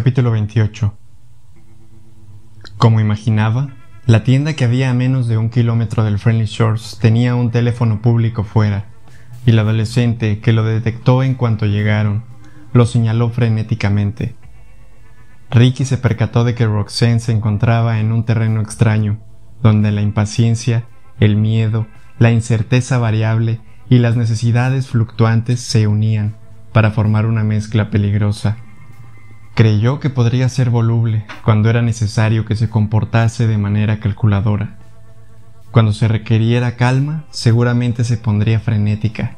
Capítulo 28 Como imaginaba, la tienda que había a menos de un kilómetro del Friendly Shores tenía un teléfono público fuera, y la adolescente, que lo detectó en cuanto llegaron, lo señaló frenéticamente. Ricky se percató de que Roxanne se encontraba en un terreno extraño, donde la impaciencia, el miedo, la incerteza variable y las necesidades fluctuantes se unían para formar una mezcla peligrosa. Creyó que podría ser voluble cuando era necesario que se comportase de manera calculadora. Cuando se requeriera calma, seguramente se pondría frenética.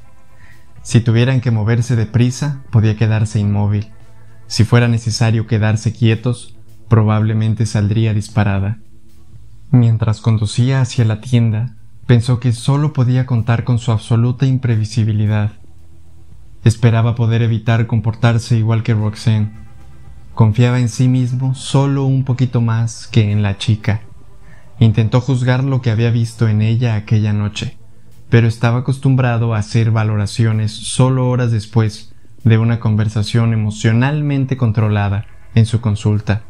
Si tuvieran que moverse deprisa, podía quedarse inmóvil. Si fuera necesario quedarse quietos, probablemente saldría disparada. Mientras conducía hacia la tienda, pensó que solo podía contar con su absoluta imprevisibilidad. Esperaba poder evitar comportarse igual que Roxanne. Confiaba en sí mismo solo un poquito más que en la chica. Intentó juzgar lo que había visto en ella aquella noche, pero estaba acostumbrado a hacer valoraciones solo horas después de una conversación emocionalmente controlada en su consulta,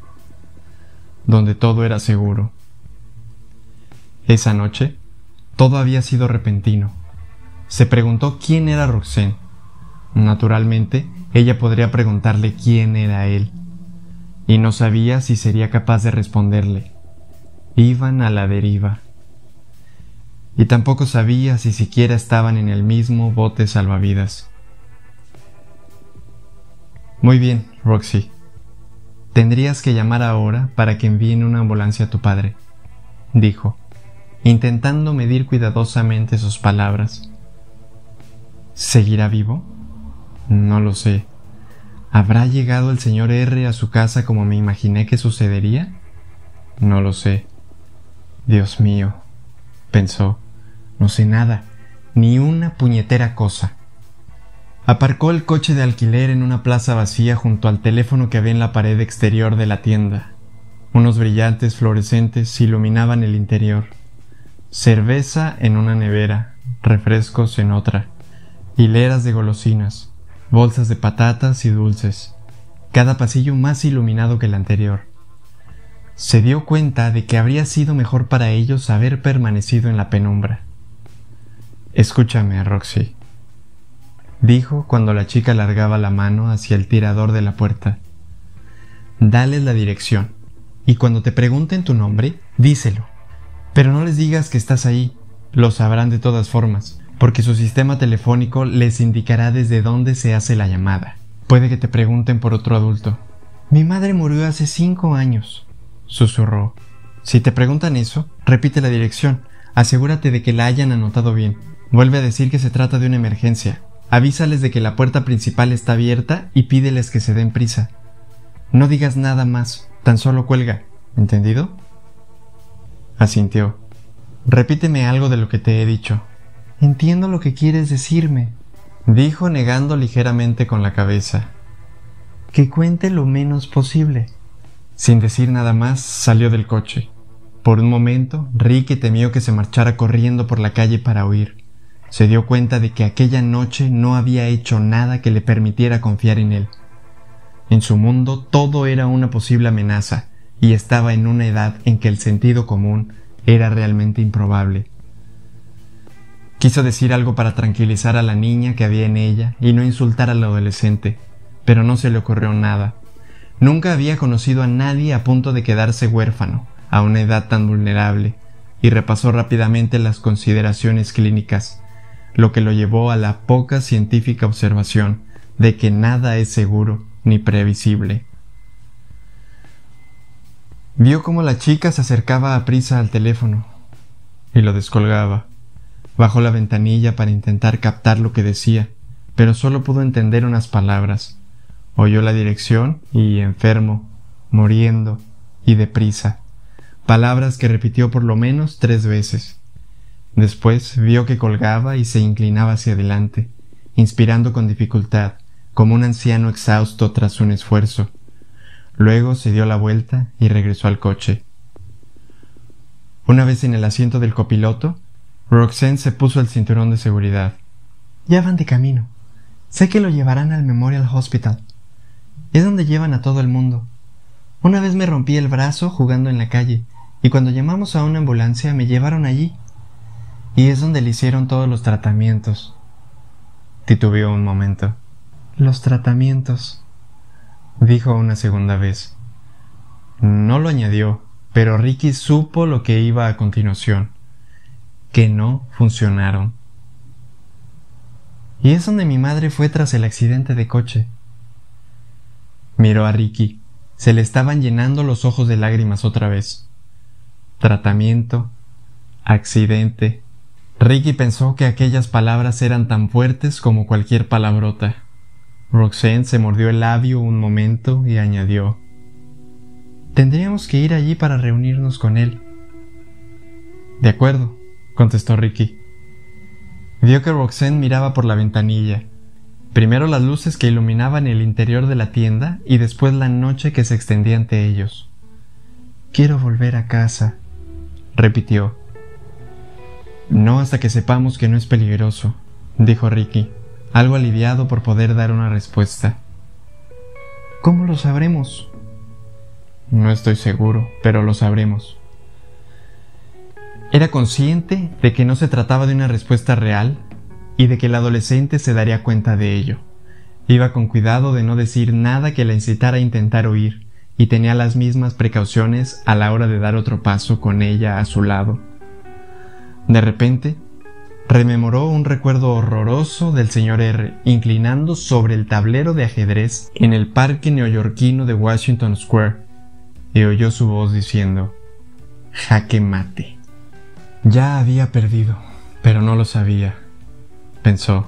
donde todo era seguro. Esa noche, todo había sido repentino. Se preguntó quién era Roxanne. Naturalmente, ella podría preguntarle quién era él, y no sabía si sería capaz de responderle. Iban a la deriva. Y tampoco sabía si siquiera estaban en el mismo bote salvavidas. Muy bien, Roxy. Tendrías que llamar ahora para que envíen una ambulancia a tu padre, dijo, intentando medir cuidadosamente sus palabras. ¿Seguirá vivo? No lo sé. ¿Habrá llegado el señor R a su casa como me imaginé que sucedería? No lo sé. Dios mío, pensó, no sé nada, ni una puñetera cosa. Aparcó el coche de alquiler en una plaza vacía junto al teléfono que había en la pared exterior de la tienda. Unos brillantes fluorescentes iluminaban el interior. Cerveza en una nevera, refrescos en otra, hileras de golosinas, bolsas de patatas y dulces, cada pasillo más iluminado que el anterior. Se dio cuenta de que habría sido mejor para ellos haber permanecido en la penumbra. Escúchame, Roxy, dijo cuando la chica alargaba la mano hacia el tirador de la puerta. Dales la dirección, y cuando te pregunten tu nombre, díselo. Pero no les digas que estás ahí, lo sabrán de todas formas, porque su sistema telefónico les indicará desde dónde se hace la llamada. Puede que te pregunten por otro adulto. Mi madre murió hace cinco años, susurró. Si te preguntan eso, repite la dirección, asegúrate de que la hayan anotado bien. Vuelve a decir que se trata de una emergencia, Avísales de que la puerta principal está abierta y pídeles que se den prisa. No digas nada más, tan solo cuelga, ¿entendido? Asintió. Repíteme algo de lo que te he dicho. Entiendo lo que quieres decirme, dijo negando ligeramente con la cabeza. Que cuente lo menos posible. Sin decir nada más, salió del coche. Por un momento, Ricky temió que se marchara corriendo por la calle para huir se dio cuenta de que aquella noche no había hecho nada que le permitiera confiar en él. En su mundo todo era una posible amenaza, y estaba en una edad en que el sentido común era realmente improbable. Quiso decir algo para tranquilizar a la niña que había en ella y no insultar al adolescente, pero no se le ocurrió nada. Nunca había conocido a nadie a punto de quedarse huérfano a una edad tan vulnerable, y repasó rápidamente las consideraciones clínicas lo que lo llevó a la poca científica observación de que nada es seguro ni previsible. Vio cómo la chica se acercaba a prisa al teléfono y lo descolgaba. Bajó la ventanilla para intentar captar lo que decía, pero solo pudo entender unas palabras. Oyó la dirección y enfermo, muriendo y deprisa, palabras que repitió por lo menos tres veces. Después vio que colgaba y se inclinaba hacia adelante, inspirando con dificultad, como un anciano exhausto tras un esfuerzo. Luego se dio la vuelta y regresó al coche. Una vez en el asiento del copiloto, Roxanne se puso el cinturón de seguridad. Ya van de camino. Sé que lo llevarán al Memorial Hospital. Es donde llevan a todo el mundo. Una vez me rompí el brazo jugando en la calle, y cuando llamamos a una ambulancia me llevaron allí. Y es donde le hicieron todos los tratamientos. Titubeó un momento. Los tratamientos, dijo una segunda vez. No lo añadió, pero Ricky supo lo que iba a continuación, que no funcionaron. Y es donde mi madre fue tras el accidente de coche. Miró a Ricky. Se le estaban llenando los ojos de lágrimas otra vez. Tratamiento, accidente. Ricky pensó que aquellas palabras eran tan fuertes como cualquier palabrota. Roxanne se mordió el labio un momento y añadió Tendríamos que ir allí para reunirnos con él. De acuerdo, contestó Ricky. Vio que Roxanne miraba por la ventanilla, primero las luces que iluminaban el interior de la tienda y después la noche que se extendía ante ellos. Quiero volver a casa, repitió. No hasta que sepamos que no es peligroso, dijo Ricky, algo aliviado por poder dar una respuesta. ¿Cómo lo sabremos? No estoy seguro, pero lo sabremos. Era consciente de que no se trataba de una respuesta real y de que el adolescente se daría cuenta de ello. Iba con cuidado de no decir nada que la incitara a intentar huir, y tenía las mismas precauciones a la hora de dar otro paso con ella a su lado. De repente, rememoró un recuerdo horroroso del señor R inclinando sobre el tablero de ajedrez en el parque neoyorquino de Washington Square, y oyó su voz diciendo, jaque mate. Ya había perdido, pero no lo sabía, pensó.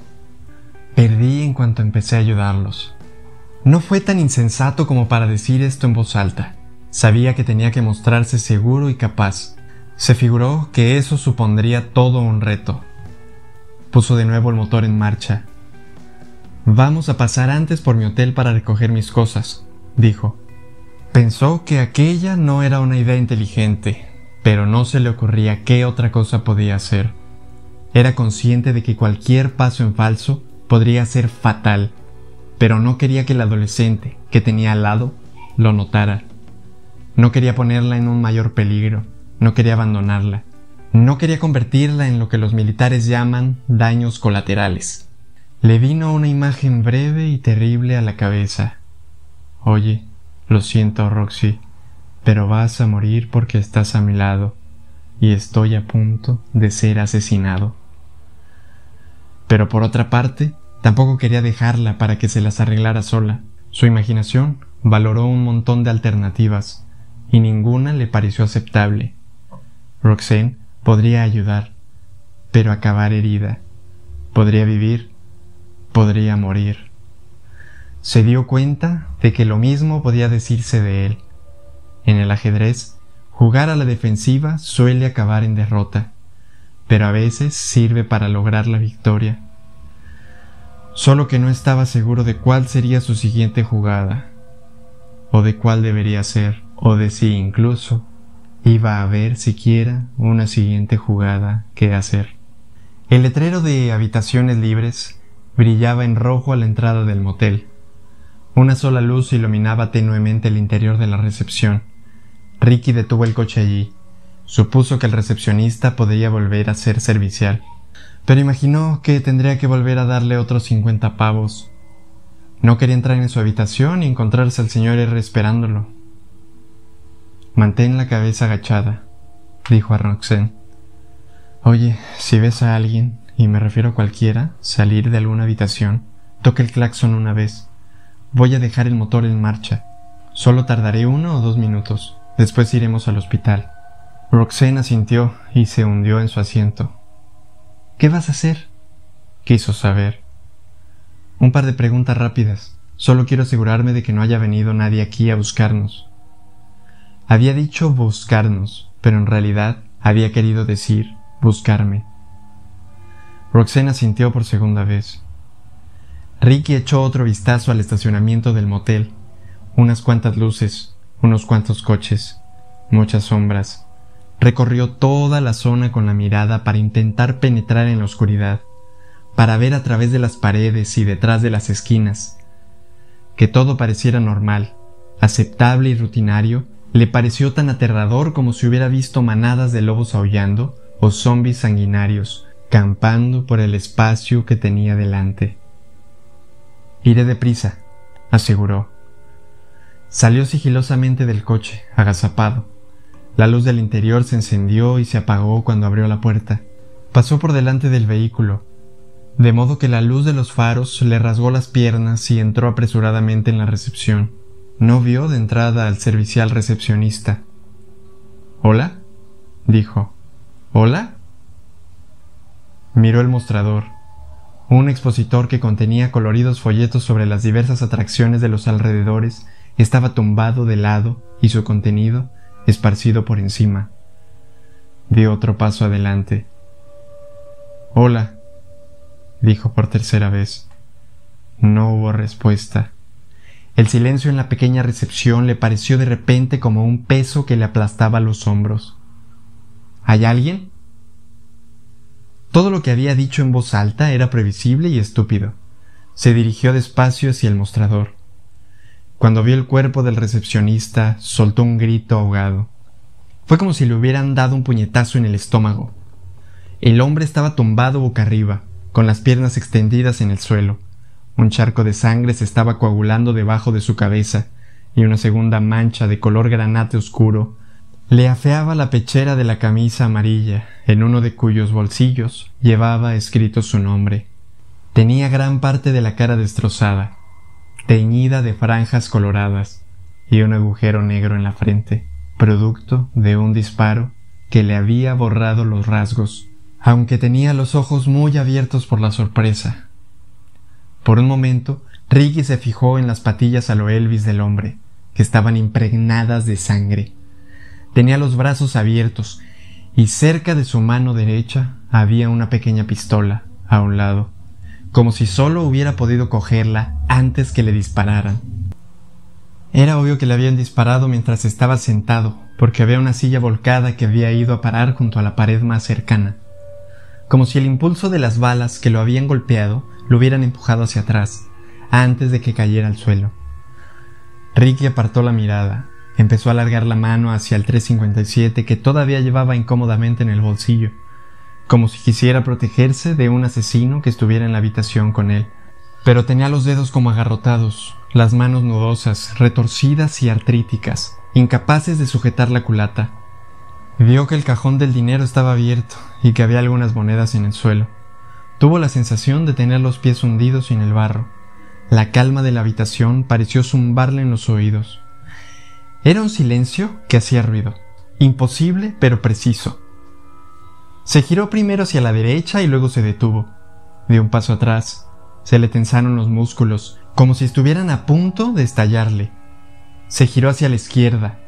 Perdí en cuanto empecé a ayudarlos. No fue tan insensato como para decir esto en voz alta. Sabía que tenía que mostrarse seguro y capaz. Se figuró que eso supondría todo un reto. Puso de nuevo el motor en marcha. Vamos a pasar antes por mi hotel para recoger mis cosas, dijo. Pensó que aquella no era una idea inteligente, pero no se le ocurría qué otra cosa podía hacer. Era consciente de que cualquier paso en falso podría ser fatal, pero no quería que el adolescente que tenía al lado lo notara. No quería ponerla en un mayor peligro, no quería abandonarla, no quería convertirla en lo que los militares llaman daños colaterales. Le vino una imagen breve y terrible a la cabeza. Oye, lo siento, Roxy, pero vas a morir porque estás a mi lado y estoy a punto de ser asesinado. Pero por otra parte, tampoco quería dejarla para que se las arreglara sola. Su imaginación valoró un montón de alternativas y ninguna le pareció aceptable. Roxanne podría ayudar, pero acabar herida. Podría vivir, podría morir se dio cuenta de que lo mismo podía decirse de él. En el ajedrez, jugar a la defensiva suele acabar en derrota, pero a veces sirve para lograr la victoria. Solo que no estaba seguro de cuál sería su siguiente jugada, o de cuál debería ser, o de si incluso iba a haber siquiera una siguiente jugada que hacer. El letrero de habitaciones libres brillaba en rojo a la entrada del motel. Una sola luz iluminaba tenuemente el interior de la recepción. Ricky detuvo el coche allí. Supuso que el recepcionista podría volver a ser servicial, pero imaginó que tendría que volver a darle otros cincuenta pavos. No quería entrar en su habitación y encontrarse al señor R esperándolo. Mantén la cabeza agachada, dijo a Roxanne. Oye, si ves a alguien, y me refiero a cualquiera, salir de alguna habitación, toque el claxon una vez. Voy a dejar el motor en marcha. Solo tardaré uno o dos minutos. Después iremos al hospital. Roxana asintió y se hundió en su asiento. ¿Qué vas a hacer? quiso saber. Un par de preguntas rápidas. Solo quiero asegurarme de que no haya venido nadie aquí a buscarnos. Había dicho buscarnos, pero en realidad había querido decir buscarme. Roxana sintió por segunda vez. Ricky echó otro vistazo al estacionamiento del motel. Unas cuantas luces, unos cuantos coches, muchas sombras. Recorrió toda la zona con la mirada para intentar penetrar en la oscuridad, para ver a través de las paredes y detrás de las esquinas. Que todo pareciera normal, aceptable y rutinario, le pareció tan aterrador como si hubiera visto manadas de lobos aullando o zombis sanguinarios campando por el espacio que tenía delante. Iré deprisa, aseguró. Salió sigilosamente del coche, agazapado. La luz del interior se encendió y se apagó cuando abrió la puerta. Pasó por delante del vehículo, de modo que la luz de los faros le rasgó las piernas y entró apresuradamente en la recepción. No vio de entrada al servicial recepcionista. ¿Hola? dijo. ¿Hola? Miró el mostrador, un expositor que contenía coloridos folletos sobre las diversas atracciones de los alrededores estaba tumbado de lado y su contenido esparcido por encima. Dio otro paso adelante. Hola, dijo por tercera vez. No hubo respuesta. El silencio en la pequeña recepción le pareció de repente como un peso que le aplastaba los hombros. ¿Hay alguien? Todo lo que había dicho en voz alta era previsible y estúpido. Se dirigió despacio hacia el mostrador. Cuando vio el cuerpo del recepcionista, soltó un grito ahogado. Fue como si le hubieran dado un puñetazo en el estómago. El hombre estaba tumbado boca arriba, con las piernas extendidas en el suelo. Un charco de sangre se estaba coagulando debajo de su cabeza, y una segunda mancha de color granate oscuro le afeaba la pechera de la camisa amarilla, en uno de cuyos bolsillos llevaba escrito su nombre. Tenía gran parte de la cara destrozada, teñida de franjas coloradas, y un agujero negro en la frente, producto de un disparo que le había borrado los rasgos aunque tenía los ojos muy abiertos por la sorpresa. Por un momento, Ricky se fijó en las patillas a lo Elvis del hombre, que estaban impregnadas de sangre. Tenía los brazos abiertos, y cerca de su mano derecha había una pequeña pistola, a un lado, como si solo hubiera podido cogerla antes que le dispararan. Era obvio que le habían disparado mientras estaba sentado, porque había una silla volcada que había ido a parar junto a la pared más cercana como si el impulso de las balas que lo habían golpeado lo hubieran empujado hacia atrás, antes de que cayera al suelo. Ricky apartó la mirada, empezó a alargar la mano hacia el 357 que todavía llevaba incómodamente en el bolsillo, como si quisiera protegerse de un asesino que estuviera en la habitación con él. Pero tenía los dedos como agarrotados, las manos nudosas, retorcidas y artríticas, incapaces de sujetar la culata, Vio que el cajón del dinero estaba abierto y que había algunas monedas en el suelo. Tuvo la sensación de tener los pies hundidos en el barro. La calma de la habitación pareció zumbarle en los oídos. Era un silencio que hacía ruido, imposible pero preciso. Se giró primero hacia la derecha y luego se detuvo. Dio un paso atrás. Se le tensaron los músculos, como si estuvieran a punto de estallarle. Se giró hacia la izquierda.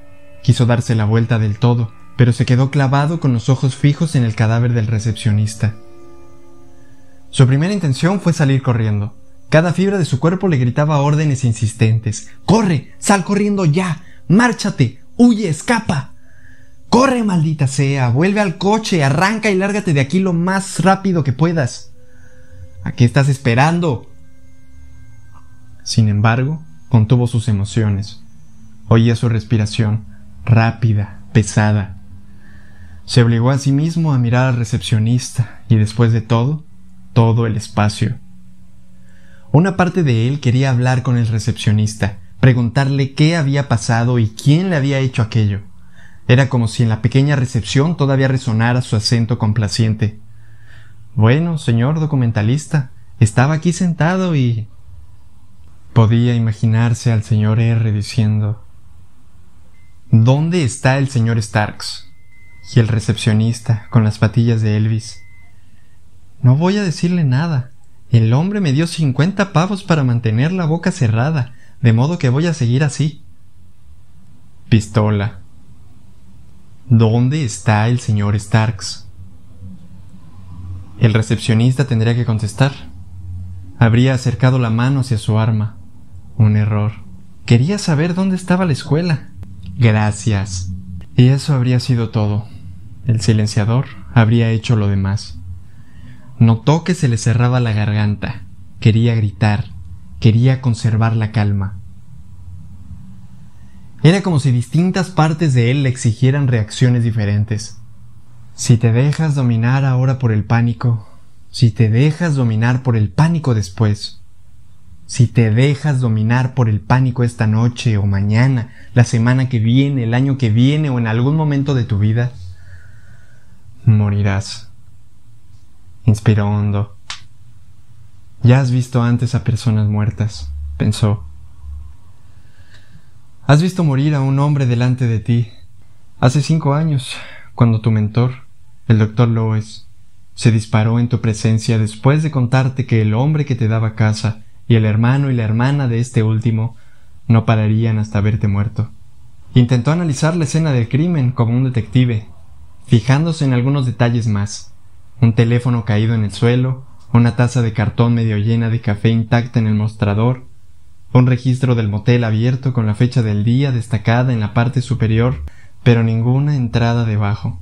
Quiso darse la vuelta del todo, pero se quedó clavado con los ojos fijos en el cadáver del recepcionista. Su primera intención fue salir corriendo. Cada fibra de su cuerpo le gritaba órdenes insistentes. ¡Corre! ¡Sal corriendo ya! ¡Márchate! ¡Huye! ¡Escapa! ¡Corre, maldita sea! ¡Vuelve al coche! ¡Arranca y lárgate de aquí lo más rápido que puedas! ¿A qué estás esperando? Sin embargo, contuvo sus emociones. Oía su respiración, rápida, pesada, se obligó a sí mismo a mirar al recepcionista y después de todo, todo el espacio. Una parte de él quería hablar con el recepcionista, preguntarle qué había pasado y quién le había hecho aquello. Era como si en la pequeña recepción todavía resonara su acento complaciente. Bueno, señor documentalista, estaba aquí sentado y... Podía imaginarse al señor R diciendo ¿Dónde está el señor Starks? y el recepcionista con las patillas de Elvis. No voy a decirle nada. El hombre me dio cincuenta pavos para mantener la boca cerrada, de modo que voy a seguir así. Pistola. ¿Dónde está el señor Starks? El recepcionista tendría que contestar. Habría acercado la mano hacia su arma. Un error. Quería saber dónde estaba la escuela. Gracias. Y eso habría sido todo. El silenciador habría hecho lo demás. Notó que se le cerraba la garganta. Quería gritar. Quería conservar la calma. Era como si distintas partes de él le exigieran reacciones diferentes. Si te dejas dominar ahora por el pánico, si te dejas dominar por el pánico después, si te dejas dominar por el pánico esta noche o mañana, la semana que viene, el año que viene o en algún momento de tu vida, morirás. Inspiró hondo. Ya has visto antes a personas muertas, pensó. Has visto morir a un hombre delante de ti. Hace cinco años, cuando tu mentor, el doctor Lois, se disparó en tu presencia después de contarte que el hombre que te daba casa y el hermano y la hermana de este último no pararían hasta verte muerto. Intentó analizar la escena del crimen como un detective, fijándose en algunos detalles más. Un teléfono caído en el suelo, una taza de cartón medio llena de café intacta en el mostrador, un registro del motel abierto con la fecha del día destacada en la parte superior, pero ninguna entrada debajo.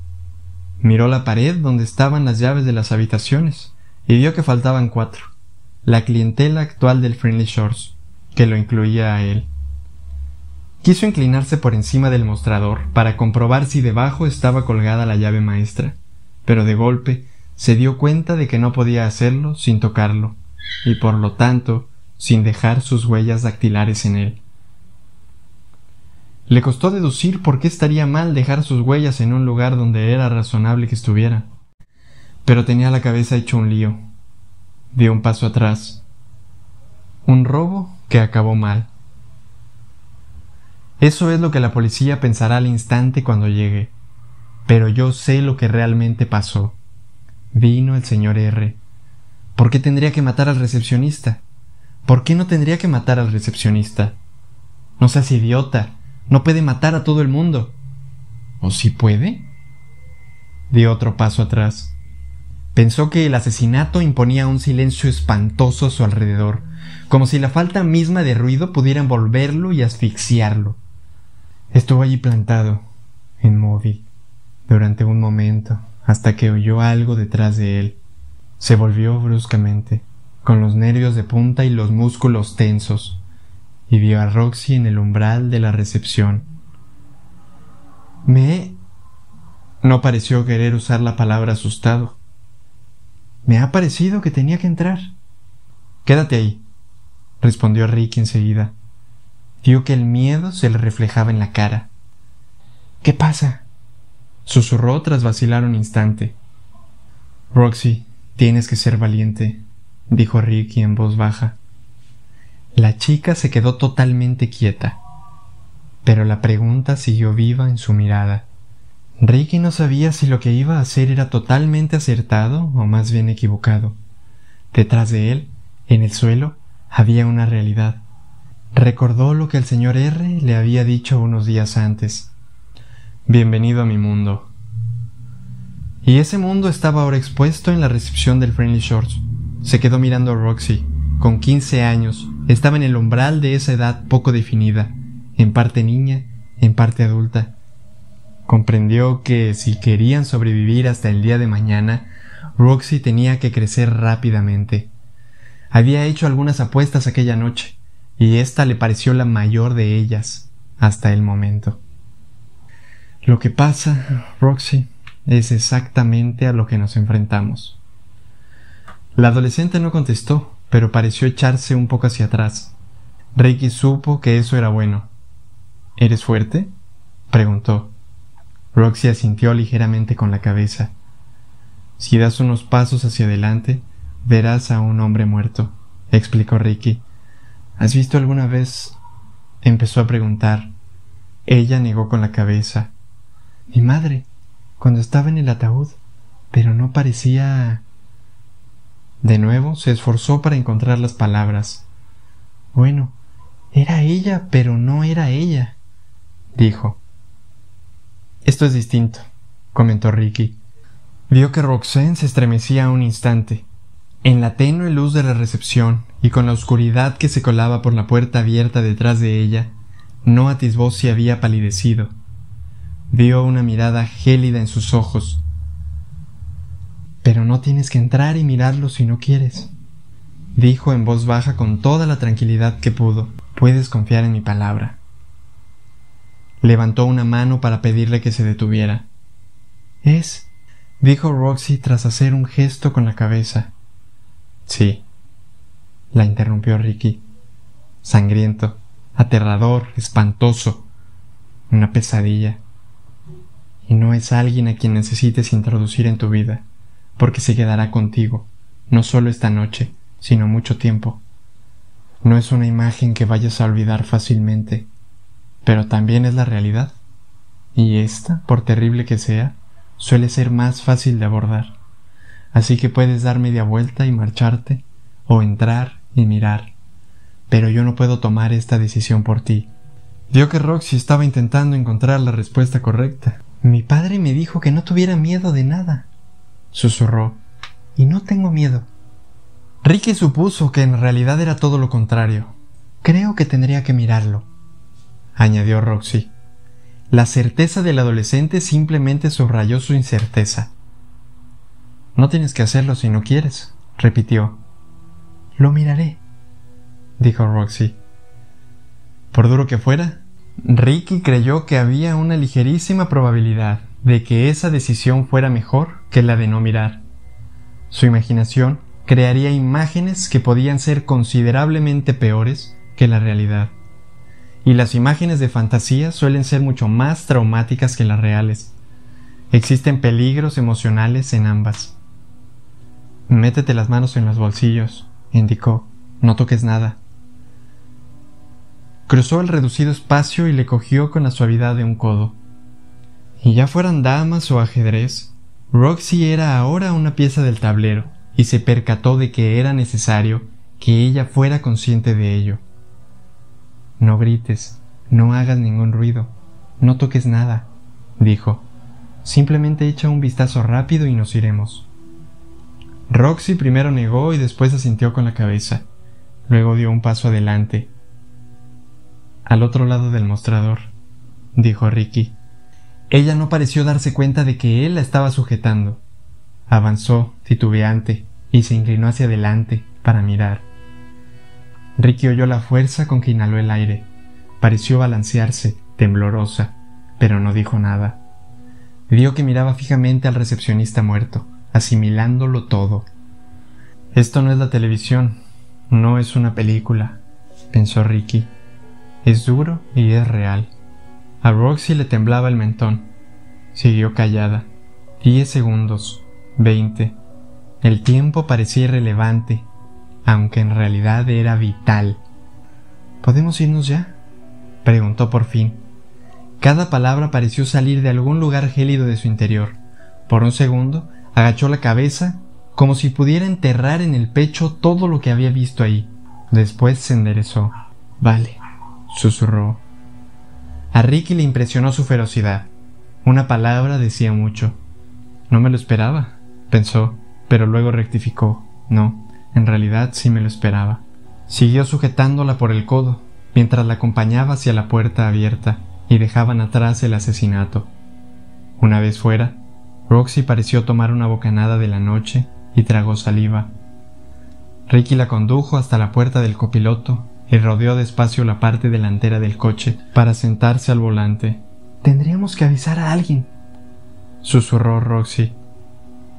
Miró la pared donde estaban las llaves de las habitaciones y vio que faltaban cuatro la clientela actual del Friendly Shores, que lo incluía a él. Quiso inclinarse por encima del mostrador para comprobar si debajo estaba colgada la llave maestra, pero de golpe se dio cuenta de que no podía hacerlo sin tocarlo, y por lo tanto sin dejar sus huellas dactilares en él. Le costó deducir por qué estaría mal dejar sus huellas en un lugar donde era razonable que estuviera, pero tenía la cabeza hecho un lío, dio un paso atrás. Un robo que acabó mal. Eso es lo que la policía pensará al instante cuando llegue. Pero yo sé lo que realmente pasó. Vino el señor R. ¿Por qué tendría que matar al recepcionista? ¿Por qué no tendría que matar al recepcionista? No seas idiota. No puede matar a todo el mundo. ¿O sí puede? Di otro paso atrás. Pensó que el asesinato imponía un silencio espantoso a su alrededor, como si la falta misma de ruido pudiera envolverlo y asfixiarlo. Estuvo allí plantado, inmóvil, durante un momento, hasta que oyó algo detrás de él. Se volvió bruscamente, con los nervios de punta y los músculos tensos, y vio a Roxy en el umbral de la recepción. Me... No pareció querer usar la palabra asustado. Me ha parecido que tenía que entrar. Quédate ahí, respondió Ricky enseguida. Vio que el miedo se le reflejaba en la cara. ¿Qué pasa? susurró tras vacilar un instante. Roxy, tienes que ser valiente, dijo Ricky en voz baja. La chica se quedó totalmente quieta, pero la pregunta siguió viva en su mirada. Ricky no sabía si lo que iba a hacer era totalmente acertado o más bien equivocado. Detrás de él, en el suelo, había una realidad. Recordó lo que el señor R le había dicho unos días antes. Bienvenido a mi mundo. Y ese mundo estaba ahora expuesto en la recepción del Friendly Shorts. Se quedó mirando a Roxy. Con quince años, estaba en el umbral de esa edad poco definida, en parte niña, en parte adulta Comprendió que si querían sobrevivir hasta el día de mañana, Roxy tenía que crecer rápidamente. Había hecho algunas apuestas aquella noche, y esta le pareció la mayor de ellas hasta el momento. Lo que pasa, Roxy, es exactamente a lo que nos enfrentamos. La adolescente no contestó, pero pareció echarse un poco hacia atrás. Ricky supo que eso era bueno. ¿Eres fuerte? preguntó. Roxy asintió ligeramente con la cabeza. Si das unos pasos hacia adelante, verás a un hombre muerto, explicó Ricky. ¿Has visto alguna vez? empezó a preguntar. Ella negó con la cabeza. Mi madre, cuando estaba en el ataúd, pero no parecía. De nuevo se esforzó para encontrar las palabras. Bueno, era ella, pero no era ella, dijo. Esto es distinto, comentó Ricky. Vio que Roxanne se estremecía un instante. En la tenue luz de la recepción y con la oscuridad que se colaba por la puerta abierta detrás de ella, no atisbó si había palidecido. Vio una mirada gélida en sus ojos. Pero no tienes que entrar y mirarlo si no quieres, dijo en voz baja con toda la tranquilidad que pudo. Puedes confiar en mi palabra. Levantó una mano para pedirle que se detuviera. Es, dijo Roxy tras hacer un gesto con la cabeza. Sí, la interrumpió Ricky. Sangriento, aterrador, espantoso, una pesadilla. Y no es alguien a quien necesites introducir en tu vida, porque se quedará contigo, no solo esta noche, sino mucho tiempo. No es una imagen que vayas a olvidar fácilmente, pero también es la realidad. Y esta, por terrible que sea, suele ser más fácil de abordar. Así que puedes dar media vuelta y marcharte, o entrar y mirar. Pero yo no puedo tomar esta decisión por ti. Vio que Roxy estaba intentando encontrar la respuesta correcta. Mi padre me dijo que no tuviera miedo de nada, susurró. Y no tengo miedo. Ricky supuso que en realidad era todo lo contrario. Creo que tendría que mirarlo añadió Roxy. La certeza del adolescente simplemente subrayó su incerteza. No tienes que hacerlo si no quieres, repitió. Lo miraré, dijo Roxy. Por duro que fuera, Ricky creyó que había una ligerísima probabilidad de que esa decisión fuera mejor que la de no mirar. Su imaginación crearía imágenes que podían ser considerablemente peores que la realidad y las imágenes de fantasía suelen ser mucho más traumáticas que las reales. Existen peligros emocionales en ambas. Métete las manos en los bolsillos, indicó. No toques nada. Cruzó el reducido espacio y le cogió con la suavidad de un codo. Y ya fueran damas o ajedrez, Roxy era ahora una pieza del tablero, y se percató de que era necesario que ella fuera consciente de ello. No grites, no hagas ningún ruido, no toques nada, dijo. Simplemente echa un vistazo rápido y nos iremos. Roxy primero negó y después asintió con la cabeza. Luego dio un paso adelante. Al otro lado del mostrador, dijo Ricky. Ella no pareció darse cuenta de que él la estaba sujetando. Avanzó, titubeante, y se inclinó hacia adelante para mirar. Ricky oyó la fuerza con que inhaló el aire. Pareció balancearse, temblorosa, pero no dijo nada. Vio que miraba fijamente al recepcionista muerto, asimilándolo todo. Esto no es la televisión, no es una película, pensó Ricky. Es duro y es real. A Roxy le temblaba el mentón. Siguió callada. Diez segundos. Veinte. El tiempo parecía irrelevante aunque en realidad era vital. ¿Podemos irnos ya? preguntó por fin. Cada palabra pareció salir de algún lugar gélido de su interior. Por un segundo, agachó la cabeza como si pudiera enterrar en el pecho todo lo que había visto ahí. Después se enderezó. Vale, susurró. A Ricky le impresionó su ferocidad. Una palabra decía mucho. No me lo esperaba, pensó, pero luego rectificó. No, en realidad sí me lo esperaba. Siguió sujetándola por el codo, mientras la acompañaba hacia la puerta abierta y dejaban atrás el asesinato. Una vez fuera, Roxy pareció tomar una bocanada de la noche y tragó saliva. Ricky la condujo hasta la puerta del copiloto y rodeó despacio la parte delantera del coche para sentarse al volante. Tendríamos que avisar a alguien, susurró Roxy.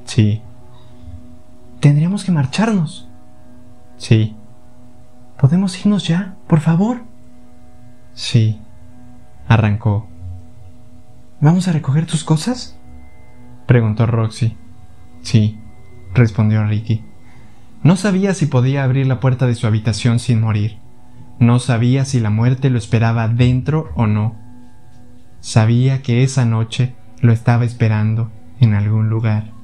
Sí, Tendríamos que marcharnos. Sí. ¿Podemos irnos ya, por favor? Sí. Arrancó. ¿Vamos a recoger tus cosas? Preguntó Roxy. Sí, respondió Ricky. No sabía si podía abrir la puerta de su habitación sin morir. No sabía si la muerte lo esperaba dentro o no. Sabía que esa noche lo estaba esperando en algún lugar.